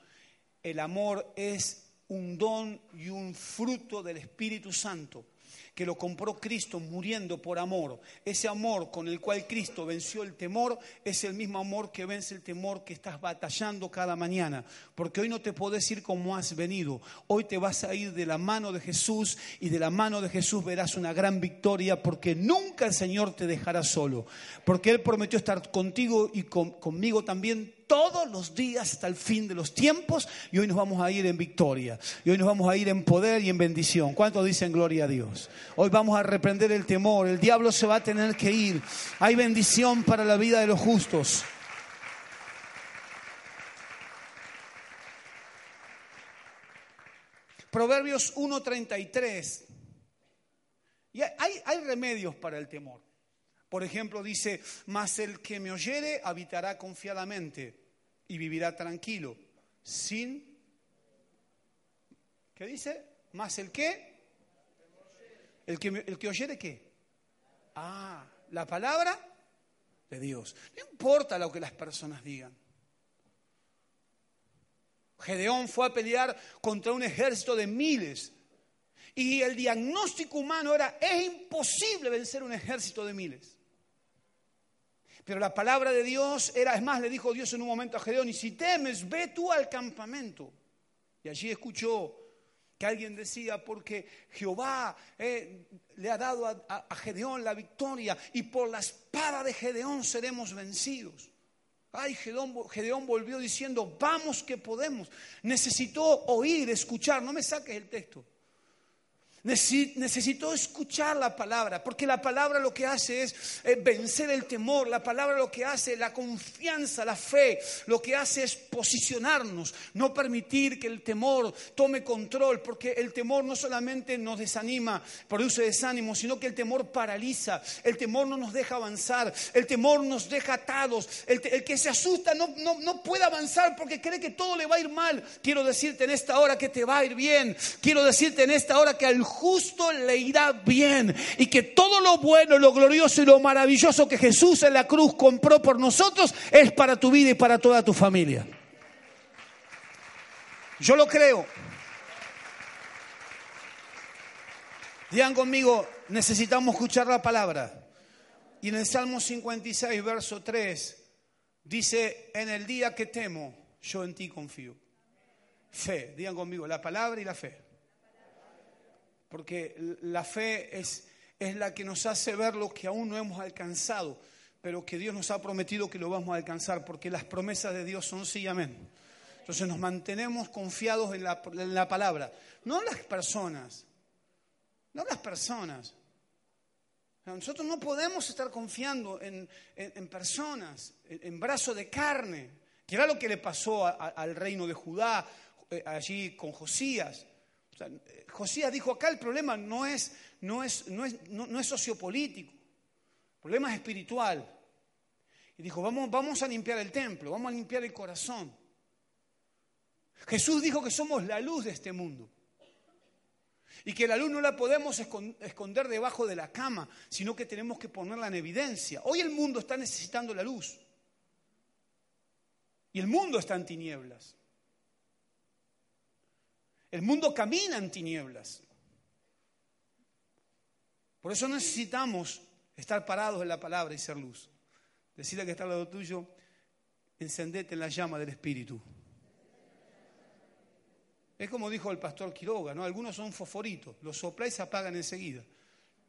El amor es un don y un fruto del Espíritu Santo que lo compró Cristo muriendo por amor. Ese amor con el cual Cristo venció el temor es el mismo amor que vence el temor que estás batallando cada mañana. Porque hoy no te podés ir como has venido. Hoy te vas a ir de la mano de Jesús y de la mano de Jesús verás una gran victoria porque nunca el Señor te dejará solo. Porque Él prometió estar contigo y conmigo también todos los días hasta el fin de los tiempos y hoy nos vamos a ir en victoria. Y hoy nos vamos a ir en poder y en bendición. ¿Cuántos dicen gloria a Dios? Hoy vamos a reprender el temor. El diablo se va a tener que ir. Hay bendición para la vida de los justos. Proverbios 1.33. Y hay, hay remedios para el temor. Por ejemplo, dice, mas el que me oyere habitará confiadamente y vivirá tranquilo, sin... ¿Qué dice? ¿Más el qué? ¿El que, el que oyere qué? Ah, la palabra de Dios. No importa lo que las personas digan. Gedeón fue a pelear contra un ejército de miles. Y el diagnóstico humano era, es imposible vencer un ejército de miles. Pero la palabra de Dios era, es más, le dijo Dios en un momento a Gedeón, y si temes, ve tú al campamento. Y allí escuchó que alguien decía, porque Jehová eh, le ha dado a, Gedeón la victoria y por la espada de Gedeón seremos vencidos. Ay, Gedeón, Gedeón volvió diciendo, vamos que podemos. Necesitó oír, escuchar, no me saques el texto. Necesitó escuchar la palabra, porque la palabra lo que hace es eh, vencer el temor, la palabra lo que hace, la confianza, la fe, lo que hace es posicionarnos, no permitir que el temor tome control, porque el temor no solamente nos desanima, produce desánimo, sino que el temor paraliza, el temor no nos deja avanzar, el temor nos deja atados, el, que se asusta no, no, no puede avanzar porque cree que todo le va a ir mal. Quiero decirte en esta hora que te va a ir bien, quiero decirte en esta hora que al justo le irá bien y que todo lo bueno, lo glorioso y lo maravilloso que Jesús en la cruz compró por nosotros es para tu vida y para toda tu familia. Yo lo creo. Digan conmigo, necesitamos escuchar la palabra. Y en el Salmo 56, verso 3, dice, en el día que temo, yo en ti confío. Fe, digan conmigo, la palabra y la fe porque la fe es, es la que nos hace ver lo que aún no hemos alcanzado, pero que Dios nos ha prometido que lo vamos a alcanzar, porque las promesas de Dios son sí y amén. Entonces nos mantenemos confiados en la, en la palabra, no las personas, no las personas. Nosotros no podemos estar confiando en, en, personas, en, brazos de carne, que era lo que le pasó al reino de Judá eh, allí con Josías. Josías dijo, acá el problema no es, no es, no es, no, es sociopolítico, el problema es espiritual. Y dijo, vamos, vamos a limpiar el templo, vamos a limpiar el corazón. Jesús dijo que somos la luz de este mundo. Y que la luz no la podemos esconder debajo de la cama, sino que tenemos que ponerla en evidencia. Hoy el mundo está necesitando la luz. Y el mundo está en tinieblas. El mundo camina en tinieblas. Por eso necesitamos estar parados en la palabra y ser luz. Decirle que está al lado tuyo, encendete en la llama del Espíritu. Es como dijo el pastor Quiroga, ¿no? Algunos son fosforitos, los sopláis y se apagan enseguida.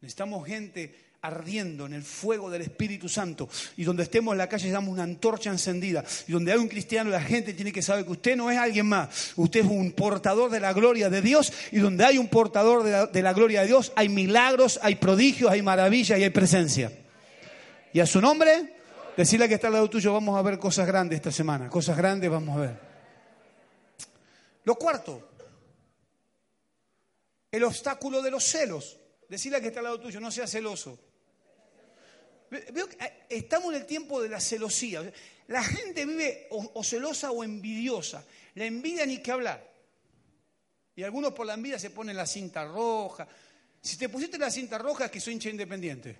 Necesitamos gente ardiendo en el fuego del Espíritu Santo. Y donde estemos en la calle damos una antorcha encendida. Y donde hay un cristiano, la gente tiene que saber que usted no es alguien más. Usted es un portador de la gloria de Dios. Y donde hay un portador de la, de la gloria de Dios, hay milagros, hay prodigios, hay maravillas y hay presencia. Y a su nombre, decirle que está al lado tuyo, vamos a ver cosas grandes esta semana. Cosas grandes vamos a ver. Lo cuarto, el obstáculo de los celos. Decirle que está al lado tuyo, no sea celoso. Veo que eh, estamos en el tiempo de la celosía. La gente vive o, celosa o envidiosa. La envidia ni que hablar. Y algunos por la envidia se ponen la cinta roja. Si te pusiste la cinta roja es que soy hincha independiente.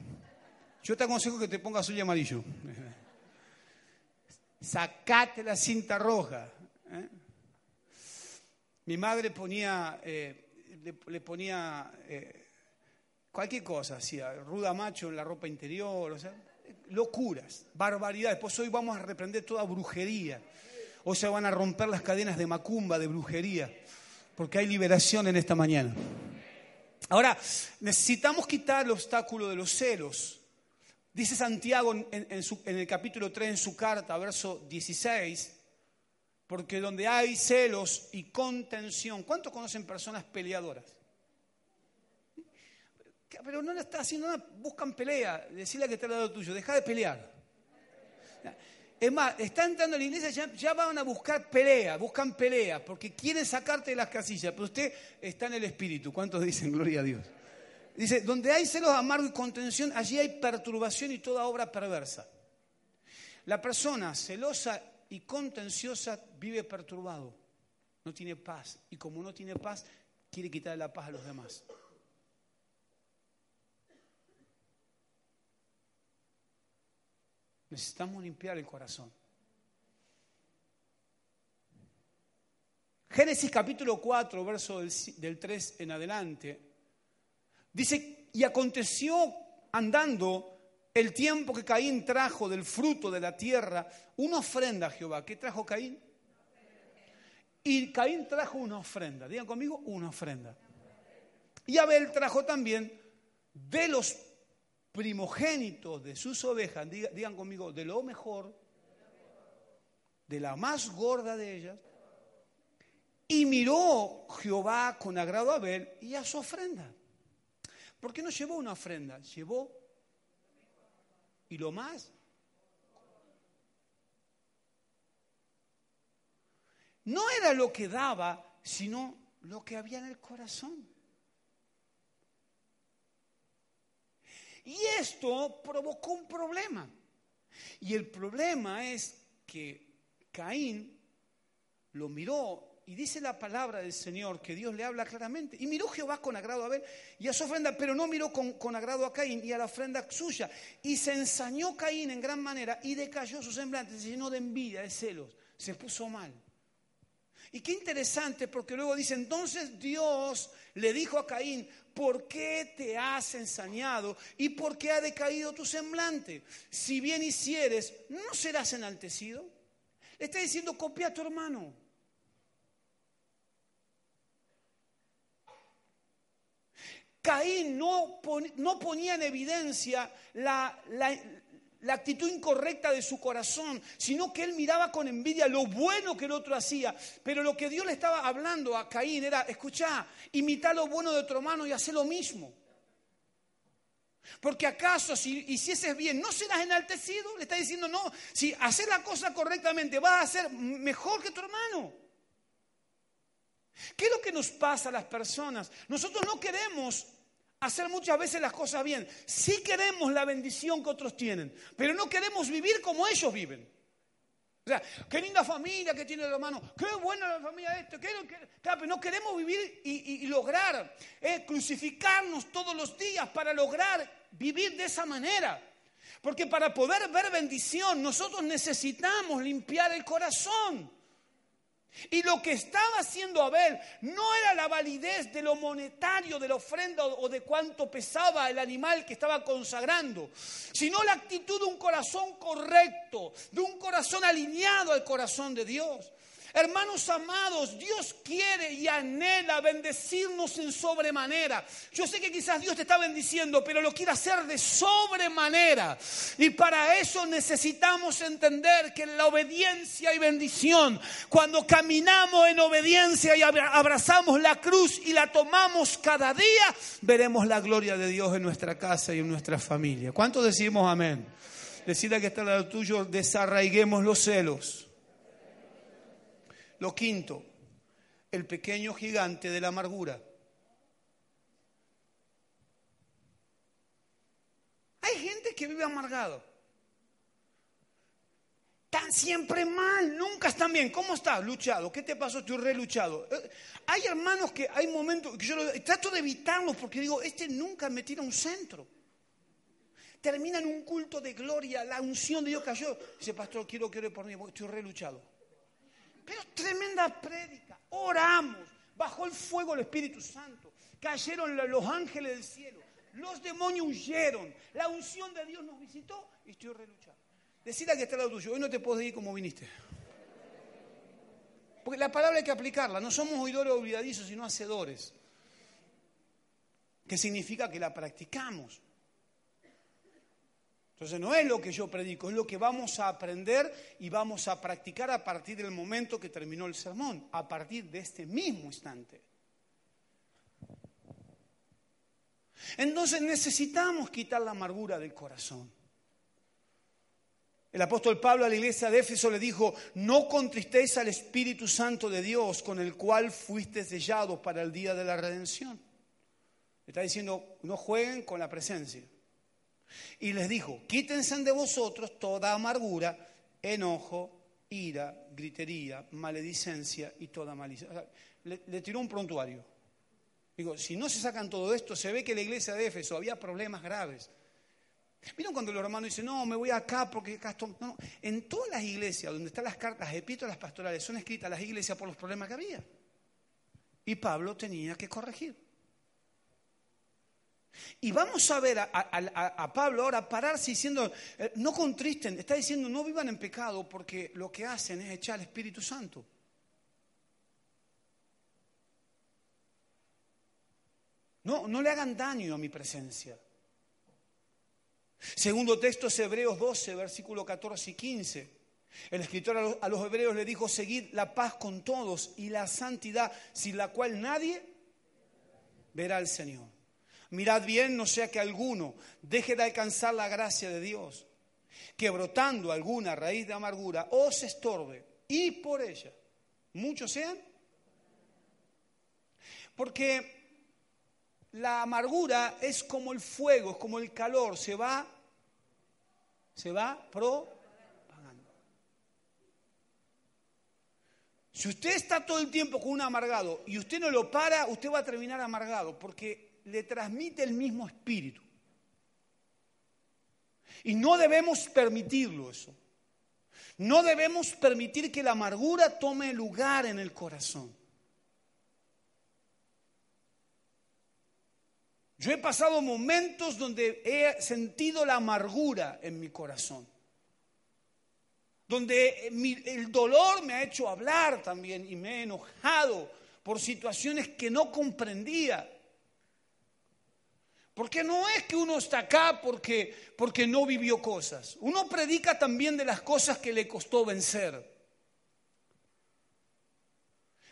Yo te aconsejo que te pongas azul y amarillo. Sacate la cinta roja. ¿eh? Mi madre ponía, eh, le, ponía cualquier cosa, hacía ruda macho en la ropa interior, o sea, locuras, barbaridades. Pues hoy vamos a reprender toda brujería. Hoy se van a romper las cadenas de macumba, de brujería, porque hay liberación en esta mañana. Ahora, necesitamos quitar el obstáculo de los celos. Dice Santiago en, en, el capítulo 3 en su carta, verso 16, porque donde hay celos y contención, ¿cuántos conocen personas peleadoras? Pero no le está haciendo nada, buscan pelea, decirle que está al lado tuyo, deja de pelear. Es más, está entrando a la iglesia, ya, ya, van a buscar pelea, buscan pelea, porque quieren sacarte de las casillas, pero usted está en el espíritu. ¿Cuántos dicen gloria a Dios? Dice, donde hay celos amargos y contención, allí hay perturbación y toda obra perversa. La persona celosa y contenciosa vive perturbado, no tiene paz. Y como no tiene paz, quiere quitarle la paz a los demás. Necesitamos limpiar el corazón. Génesis capítulo 4, verso del, del 3 en adelante, dice, y aconteció andando el tiempo que Caín trajo del fruto de la tierra una ofrenda a Jehová. ¿Qué trajo Caín? Y Caín trajo una ofrenda. Digan conmigo, una ofrenda. Y Abel trajo también de los primogénitos de sus ovejas, digan conmigo, de lo mejor, de la más gorda de ellas. Y miró Jehová con agrado a Abel y a su ofrenda. ¿Por qué no llevó una ofrenda? Llevó y lo más. No era lo que daba, sino lo que había en el corazón. Y esto provocó un problema. Y el problema es que Caín lo miró y dice la palabra del Señor que Dios le habla claramente. Y miró Jehová con agrado a ver y a su ofrenda, pero no miró con, con, agrado a Caín y a la ofrenda suya. Y se ensañó Caín en gran manera y decayó su semblante, se llenó de envidia, de celos, se puso mal. Y qué interesante, porque luego dice, entonces Dios le dijo a Caín, ¿por qué te has ensañado y por qué ha decaído tu semblante? Si bien hicieres, ¿no serás enaltecido? Le está diciendo, copia a tu hermano. Caín no, pon, no ponía en evidencia la, la, la, actitud incorrecta de su corazón, sino que él miraba con envidia lo bueno que el otro hacía. Pero lo que Dios le estaba hablando a Caín era, escucha, imita lo bueno de otro hermano y hace lo mismo. Porque acaso si hicieses bien, ¿no serás enaltecido? Le está diciendo, no, si haces la cosa correctamente, vas a ser mejor que tu hermano. ¿Qué es lo que nos pasa a las personas? Nosotros no queremos hacer muchas veces las cosas bien. Sí queremos la bendición que otros tienen, pero no queremos vivir como ellos viven. O sea, qué linda familia que tiene el hermano, qué buena la familia esto, qué, pero no queremos vivir y, y, y lograr eh, crucificarnos todos los días para lograr vivir de esa manera. Porque para poder ver bendición nosotros necesitamos limpiar el corazón. Y lo que estaba haciendo Abel no era la validez de lo monetario de la ofrenda o de cuánto pesaba el animal que estaba consagrando, sino la actitud de un corazón correcto, de un corazón alineado al corazón de Dios. Hermanos amados, Dios quiere y anhela bendecirnos en sobremanera. Yo sé que quizás Dios te está bendiciendo, pero lo quiere hacer de sobremanera. Y para eso necesitamos entender que la obediencia y bendición, cuando caminamos en obediencia y abrazamos la cruz y la tomamos cada día, veremos la gloria de Dios en nuestra casa y en nuestra familia. ¿Cuántos decimos amén? Decida que está al lado tuyo, desarraiguemos los celos. Lo quinto, el pequeño gigante de la amargura. Hay gente que vive amargado. Están siempre mal, nunca están bien. ¿Cómo estás? Luchado. ¿Qué te pasó? Estoy reluchado. Eh, hay hermanos que hay momentos que yo trato de evitarlos porque digo, este nunca me tira un centro. Termina en un culto de gloria, la unción de Dios cayó. Dice, pastor, quiero que ore por mí, estoy reluchado. Pero tremenda prédica. Oramos. Bajó el fuego del Espíritu Santo. Cayeron los ángeles del cielo. Los demonios huyeron. La unción de Dios nos visitó y estoy reluchado. Decida que está al lado tuyo. Hoy no te puedes ir como viniste. Porque la palabra hay que aplicarla. No somos oidores olvidadizos, sino hacedores. Que significa que la practicamos. Entonces no es lo que yo predico, es lo que vamos a aprender y vamos a practicar a partir del momento que terminó el sermón, a partir de este mismo instante. Entonces necesitamos quitar la amargura del corazón. El apóstol Pablo a la iglesia de Éfeso le dijo, no contristéis al Espíritu Santo de Dios con el cual fuiste sellado para el día de la redención. Le está diciendo, no jueguen con la presencia. Y les dijo, quítense de vosotros toda amargura, enojo, ira, gritería, maledicencia y toda malicia. le, tiró un prontuario. Digo, si no se sacan todo esto, se ve que la iglesia de Éfeso había problemas graves. ¿Vieron cuando los hermanos dicen, no, me voy acá porque acá estoy... No, en todas las iglesias donde están las cartas, epístolas pastorales, son escritas las iglesias por los problemas que había. Y Pablo tenía que corregir. Y vamos a ver a, Pablo ahora pararse diciendo, eh, no contristen, está diciendo, no vivan en pecado porque lo que hacen es echar al Espíritu Santo. No, no le hagan daño a mi presencia. Segundo texto es Hebreos 12, versículo 14 y 15. El escritor a los, a los hebreos le dijo, seguid la paz con todos y la santidad, sin la cual nadie verá al Señor. Mirad bien, no sea que alguno deje de alcanzar la gracia de Dios, que brotando alguna raíz de amargura os estorbe y por ella muchos sean. Porque la amargura es como el fuego, es como el calor, se va, se va propagando. Si usted está todo el tiempo con un amargado y usted no lo para, usted va a terminar amargado, porque le transmite el mismo espíritu. Y no debemos permitirlo eso. No debemos permitir que la amargura tome lugar en el corazón. Yo he pasado momentos donde he sentido la amargura en mi corazón, donde el dolor me ha hecho hablar también y me he enojado por situaciones que no comprendía. Porque no es que uno está acá porque, porque no vivió cosas. Uno predica también de las cosas que le costó vencer.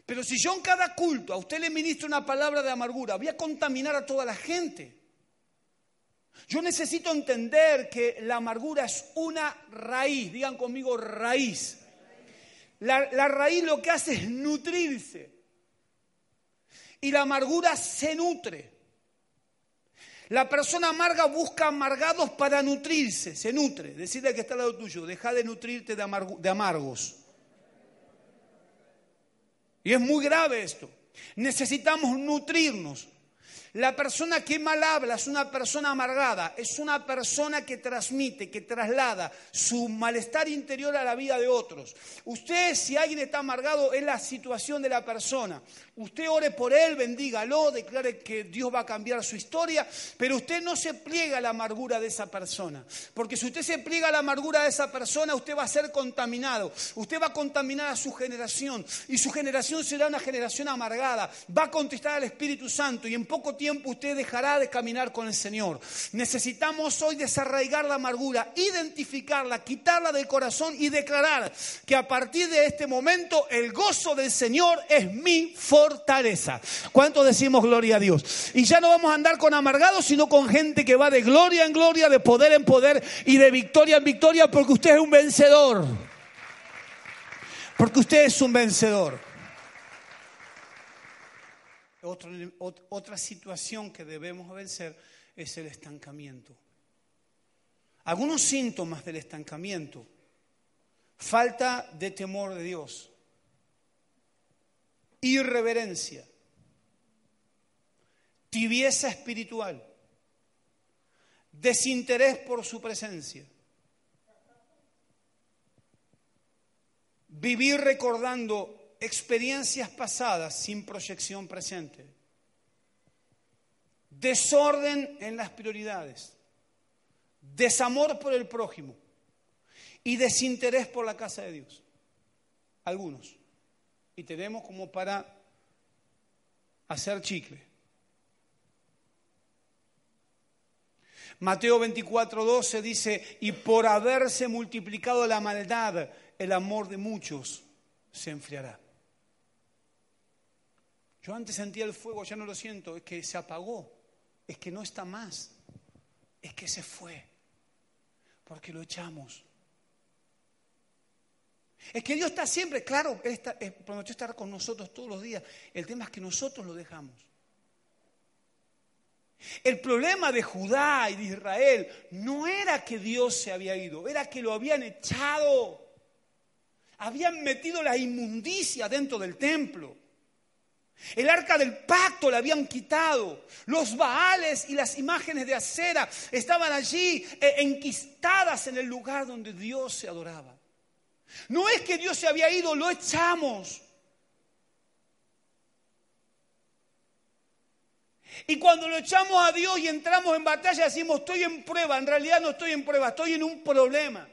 Pero si yo en cada culto a usted le ministro una palabra de amargura, voy a contaminar a toda la gente. Yo necesito entender que la amargura es una raíz, digan conmigo raíz. La, la raíz lo que hace es nutrirse. Y la amargura se nutre. La persona amarga busca amargados para nutrirse, se nutre. Decirle que está al lado tuyo, deja de nutrirte de, amargos. Y es muy grave esto. Necesitamos nutrirnos. La persona que mal habla es una persona amargada, es una persona que transmite, que traslada su malestar interior a la vida de otros. Usted, si alguien está amargado, es la situación de la persona. Usted ore por él, bendígalo, declare que Dios va a cambiar su historia, pero usted no se pliega a la amargura de esa persona. Porque si usted se pliega a la amargura de esa persona, usted va a ser contaminado. Usted va a contaminar a su generación y su generación será una generación amargada. Va a contestar al Espíritu Santo y en poco tiempo usted dejará de caminar con el Señor. Necesitamos hoy desarraigar la amargura, identificarla, quitarla del corazón y declarar que a partir de este momento el gozo del Señor es mi fortaleza. ¿Cuánto decimos gloria a Dios? Y ya no vamos a andar con amargados, sino con gente que va de gloria en gloria, de poder en poder y de victoria en victoria, porque usted es un vencedor. Porque usted es un vencedor otra situación que debemos vencer es el estancamiento. Algunos síntomas del estancamiento. Falta de temor de Dios. Irreverencia. Tibieza espiritual. Desinterés por su presencia. Vivir recordando experiencias pasadas sin proyección presente. Desorden en las prioridades. Desamor por el prójimo. Y desinterés por la casa de Dios. Algunos. Y tenemos como para hacer chicle. Mateo 24, 12 dice, y por haberse multiplicado la maldad, el amor de muchos se enfriará. Yo antes sentía el fuego, ya no lo siento, es que se apagó, es que no está más, es que se fue, porque lo echamos. Es que Dios está siempre, claro, Él está, prometió estar con nosotros todos los días. El tema es que nosotros lo dejamos. El problema de Judá y de Israel no era que Dios se había ido, era que lo habían echado. Habían metido la inmundicia dentro del templo. El arca del pacto la habían quitado. Los baales y las imágenes de acera estaban allí eh, enquistadas en el lugar donde Dios se adoraba. No es que Dios se había ido, lo echamos. Y cuando lo echamos a Dios y entramos en batalla, decimos, estoy en prueba. En realidad no estoy en prueba, estoy en un problema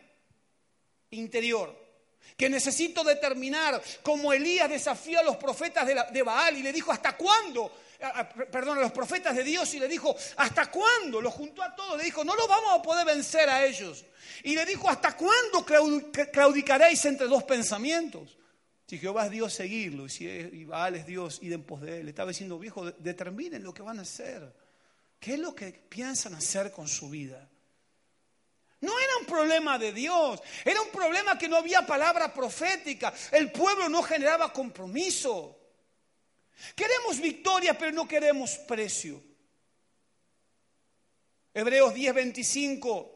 interior que necesito determinar, como Elías desafió a los profetas de, Baal y le dijo, ¿hasta cuándo? Perdón, a los profetas de Dios y le dijo, ¿hasta cuándo? Lo juntó a todos, le dijo, no lo vamos a poder vencer a ellos. Y le dijo, ¿hasta cuándo claudicaréis entre dos pensamientos? Si Jehová es Dios, seguirlo. Y si Baal es Dios, id en pos de él. Le estaba diciendo, viejo, determinen lo que van a hacer. ¿Qué es lo que piensan hacer con su vida? No era un problema de Dios, era un problema que no había palabra profética, el pueblo no generaba compromiso. Queremos victoria, pero no queremos precio. Hebreos 10:25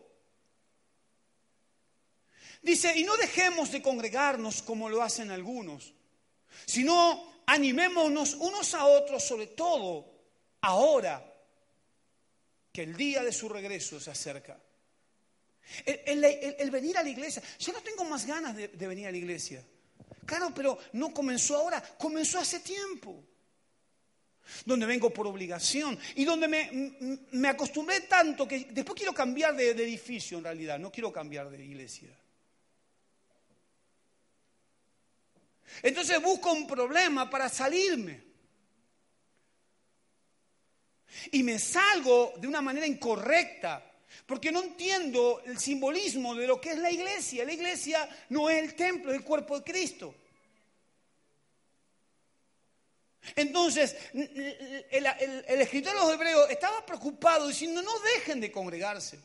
dice, y no dejemos de congregarnos como lo hacen algunos, sino animémonos unos a otros, sobre todo ahora que el día de su regreso se acerca. El, venir a la iglesia. Yo no tengo más ganas de, venir a la iglesia. Claro, pero no comenzó ahora, comenzó hace tiempo. Donde vengo por obligación y donde me, acostumbré tanto que después quiero cambiar de, de edificio en realidad, no quiero cambiar de iglesia. Entonces busco un problema para salirme. Y me salgo de una manera incorrecta porque no entiendo el simbolismo de lo que es la iglesia. La iglesia no es el templo, es el cuerpo de Cristo. Entonces, el, escritor de los hebreos estaba preocupado diciendo, no dejen de congregarse.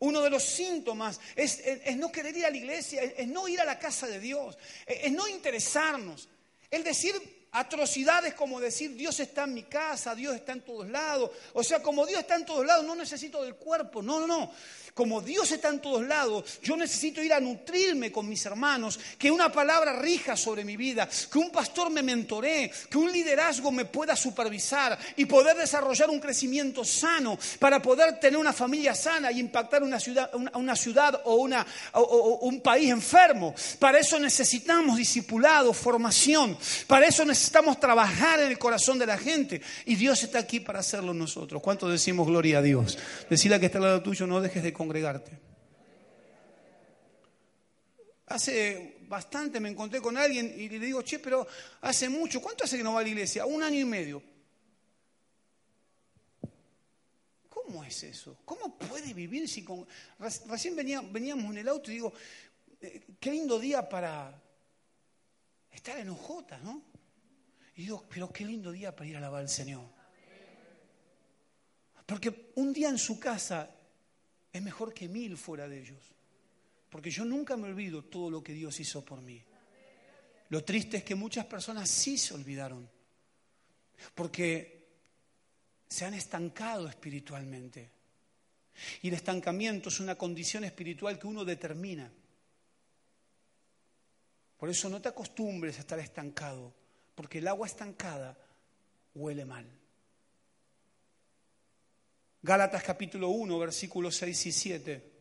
Uno de los síntomas es, no querer ir a la iglesia, es, no ir a la casa de Dios, es, no interesarnos. Es decir, Atrocidades como decir Dios está en mi casa, Dios está en todos lados. O sea, como Dios está en todos lados, no necesito del cuerpo. No, no, no. Como Dios está en todos lados, yo necesito ir a nutrirme con mis hermanos, que una palabra rija sobre mi vida, que un pastor me mentoree, que un liderazgo me pueda supervisar y poder desarrollar un crecimiento sano para poder tener una familia sana y impactar una ciudad, una, ciudad o, una, un país enfermo. Para eso necesitamos discipulado, formación. Para eso necesitamos trabajar en el corazón de la gente. Y Dios está aquí para hacerlo nosotros. ¿Cuánto decimos gloria a Dios? Decirle que está al lado tuyo, no dejes de congregarte. Hace bastante me encontré con alguien y le digo, che, pero hace mucho, ¿cuánto hace que no va a la iglesia? Un año y medio. ¿Cómo es eso? ¿Cómo puede vivir si con... Recién veníamos en el auto y digo, eh, qué lindo día para estar en Ojotas, ¿no? Y digo, pero qué lindo día para ir a alabar al Señor. Porque un día en su casa es mejor que mil fuera de ellos. Porque yo nunca me olvido todo lo que Dios hizo por mí. Lo triste es que muchas personas sí se olvidaron. Porque se han estancado espiritualmente. Y el estancamiento es una condición espiritual que uno determina. Por eso no te acostumbres a estar estancado, porque el agua estancada huele mal. Gálatas capítulo 1, versículos 6 y 7.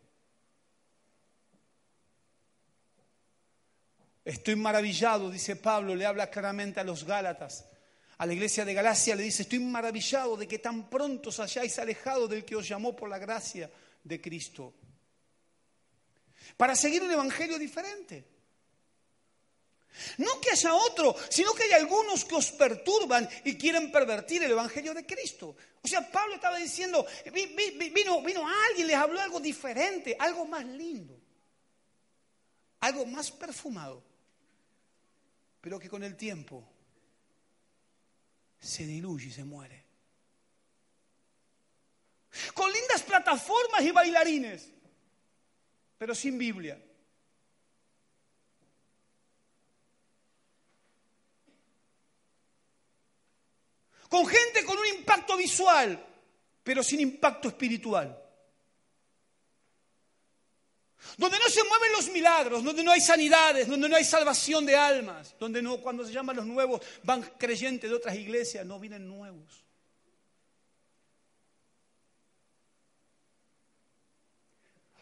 Estoy maravillado, dice Pablo, le habla claramente a los Gálatas. A la iglesia de Galacia le dice, estoy maravillado de que tan pronto os hayáis alejado del que os llamó por la gracia de Cristo. Para seguir un evangelio diferente. No que haya otro, sino que hay algunos que os perturban y quieren pervertir el Evangelio de Cristo. O sea, Pablo estaba diciendo, vino, vino alguien, les habló algo diferente, algo más lindo, algo más perfumado, pero que con el tiempo se diluye y se muere. Con lindas plataformas y bailarines, pero sin Biblia. Con gente con un impacto visual, pero sin impacto espiritual. Donde no se mueven los milagros, donde no hay sanidades, donde no hay salvación de almas, donde no, cuando se llaman los nuevos van creyentes de otras iglesias, no vienen nuevos.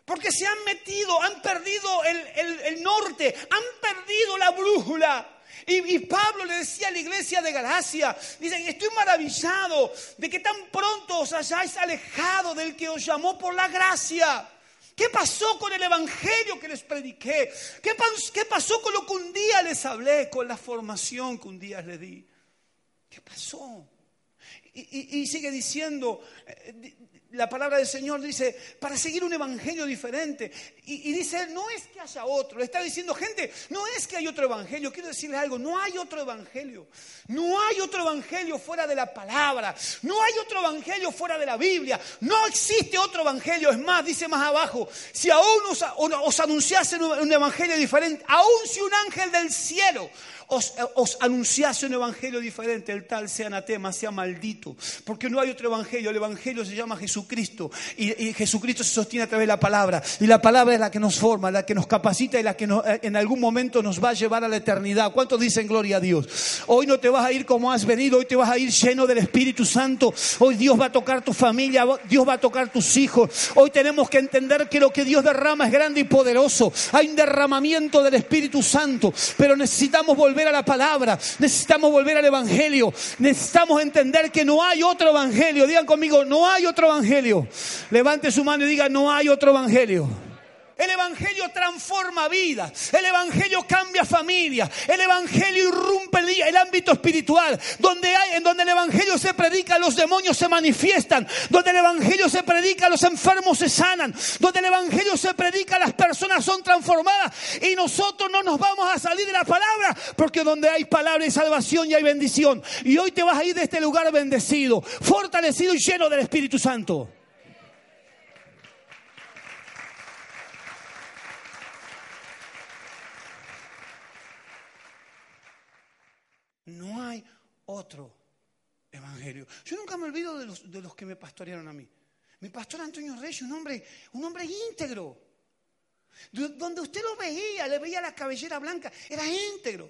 Porque se han metido, han perdido el, el norte, han perdido la brújula. Y, Pablo le decía a la iglesia de Galacia, dice, estoy maravillado de que tan pronto os hayáis alejado del que os llamó por la gracia. ¿Qué pasó con el evangelio que les prediqué? ¿Qué, ¿Qué, pasó con lo que un día les hablé, con la formación que un día les di? ¿Qué pasó? Y, sigue diciendo, eh, la palabra del Señor dice, para seguir un evangelio diferente. Y, dice, no es que haya otro. Le está diciendo, gente, no es que hay otro evangelio. Quiero decirles algo, no hay otro evangelio. No hay otro evangelio fuera de la palabra. No hay otro evangelio fuera de la Biblia. No existe otro evangelio. Es más, dice más abajo, si aún os, os un evangelio diferente, aún si un ángel del cielo os, os, anunciase un evangelio diferente, el tal sea anatema, sea maldito. Porque no hay otro evangelio. El evangelio se llama Jesucristo. Y, Jesucristo se sostiene a través de la palabra. Y la palabra es la que nos forma, la que nos capacita y la que eh, en algún momento nos va a llevar a la eternidad. ¿Cuántos dicen gloria a Dios? Hoy no te vas a ir como has venido, hoy te vas a ir lleno del Espíritu Santo. Hoy Dios va a tocar tu familia, Dios va a tocar tus hijos. Hoy tenemos que entender que lo que Dios derrama es grande y poderoso. Hay un derramamiento del Espíritu Santo, pero necesitamos volver a la palabra, necesitamos volver al Evangelio, necesitamos entender que no hay otro Evangelio. Digan conmigo, no hay otro Evangelio. Levante su mano y diga, no hay otro Evangelio. El Evangelio transforma vidas. El Evangelio cambia familias. El Evangelio irrumpe el, ámbito espiritual. Donde hay, en donde el Evangelio se predica, los demonios se manifiestan. Donde el Evangelio se predica, los enfermos se sanan. Donde el Evangelio se predica, las personas son transformadas. Y nosotros no nos vamos a salir de la palabra. Porque donde hay palabra y salvación y hay bendición. Y hoy te vas a ir de este lugar bendecido, fortalecido y lleno del Espíritu Santo. No hay otro evangelio. Yo nunca me olvido de los, de los que me pastorearon a mí. Mi pastor Antonio Reyes, un hombre, un hombre íntegro. Donde usted lo veía, le veía la cabellera blanca, era íntegro.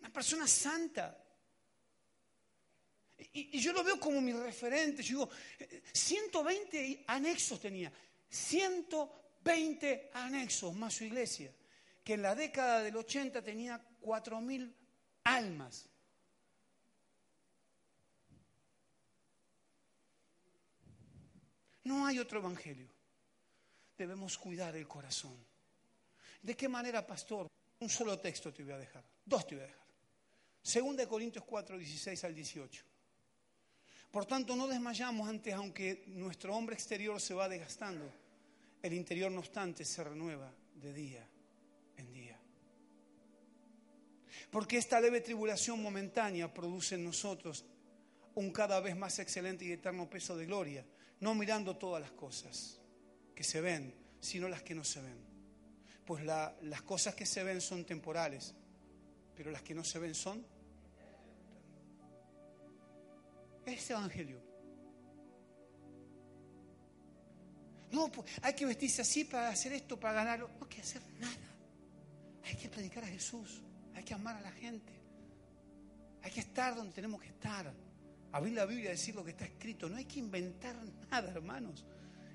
Una persona santa. Y, y, yo lo veo como mi referente. Yo digo, 120 anexos tenía. 120 anexos más su iglesia. Que en la década del 80 tenía 4.000 almas. No hay otro evangelio. Debemos cuidar el corazón. ¿De qué manera, pastor? Un solo texto te voy a dejar. Dos te voy a dejar. Segunda de Corintios 4, 16 al 18. Por tanto, no desmayamos antes, aunque nuestro hombre exterior se va desgastando. El interior, no obstante, se renueva de día en día. Porque esta leve tribulación momentánea produce en nosotros un cada vez más excelente y eterno peso de gloria no mirando todas las cosas que se ven, sino las que no se ven. Pues las cosas que se ven son temporales, pero las que no se ven son... Es evangelio. No, pues, hay que vestirse así para hacer esto, para ganarlo. No hay que hacer nada. Hay que predicar a Jesús. Hay que amar a la gente. Hay que estar donde tenemos que estar abrir la Biblia y decir lo que está escrito. No hay que inventar nada, hermanos.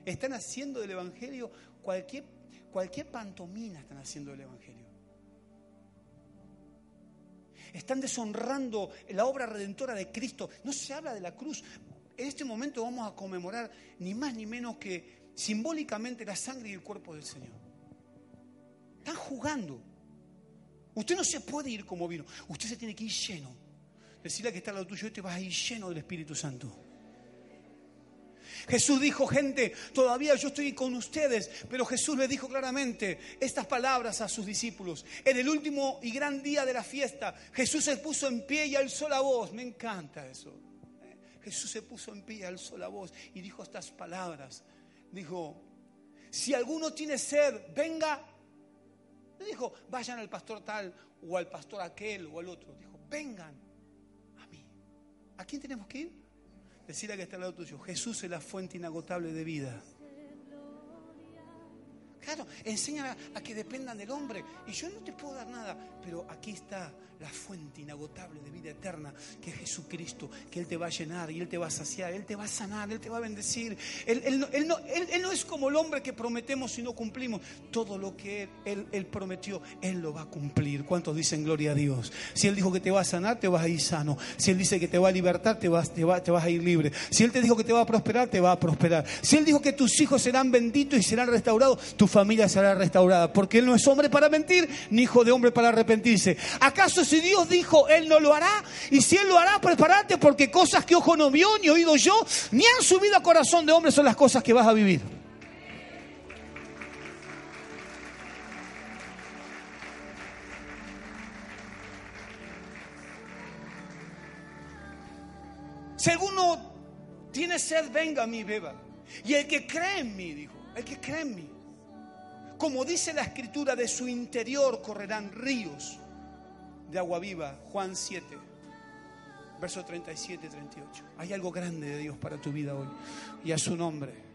Están haciendo del Evangelio cualquier, cualquier pantomina, están haciendo del Evangelio. Están deshonrando la obra redentora de Cristo. No se habla de la cruz. En este momento vamos a conmemorar ni más ni menos que simbólicamente la sangre y el cuerpo del Señor. Están jugando. Usted no se puede ir como vino. Usted se tiene que ir lleno Decirle que está al lado tuyo, te vas a ir lleno del Espíritu Santo. Jesús dijo, gente, todavía yo estoy con ustedes, pero Jesús le dijo claramente estas palabras a sus discípulos. En el último y gran día de la fiesta, Jesús se puso en pie y alzó la voz. Me encanta eso. Jesús se puso en pie y alzó la voz y dijo estas palabras. Dijo, si alguno tiene sed, venga. No dijo, vayan al pastor tal o al pastor aquel o al otro. Dijo, vengan ¿A quién tenemos que ir? Decir a que está al lado tuyo. Jesús es la fuente inagotable de vida. Claro, enseñan a, que dependan del hombre. Y yo no te puedo dar nada, pero aquí está la fuente inagotable de vida eterna, que es Jesucristo, que Él te va a llenar y Él te va a saciar, Él te va a sanar, Él te va a bendecir. Él, no, es como el hombre que prometemos y no cumplimos. Todo lo que él, prometió, Él lo va a cumplir. ¿Cuántos dicen gloria a Dios? Si Él dijo que te va a sanar, te vas a ir sano. Si Él dice que te va a libertar, te vas, te, te vas a ir libre. Si Él te dijo que te va a prosperar, te va a prosperar. Si Él dijo que tus hijos serán benditos y serán restaurados, tu familia será restaurada. Porque Él no es hombre para mentir, ni hijo de hombre para arrepentirse. ¿Acaso si Dios dijo, Él no lo hará. Y si Él lo hará, prepárate porque cosas que ojo no vio, ni oído yo, ni han subido a corazón de hombre son las cosas que vas a vivir. Si alguno tiene sed, venga a mí, beba. Y el que cree en mí, dijo, el que cree en mí, como dice la escritura, de su interior correrán ríos de agua viva, Juan 7, verso 37 y 38. Hay algo grande de Dios para tu vida hoy y a su nombre.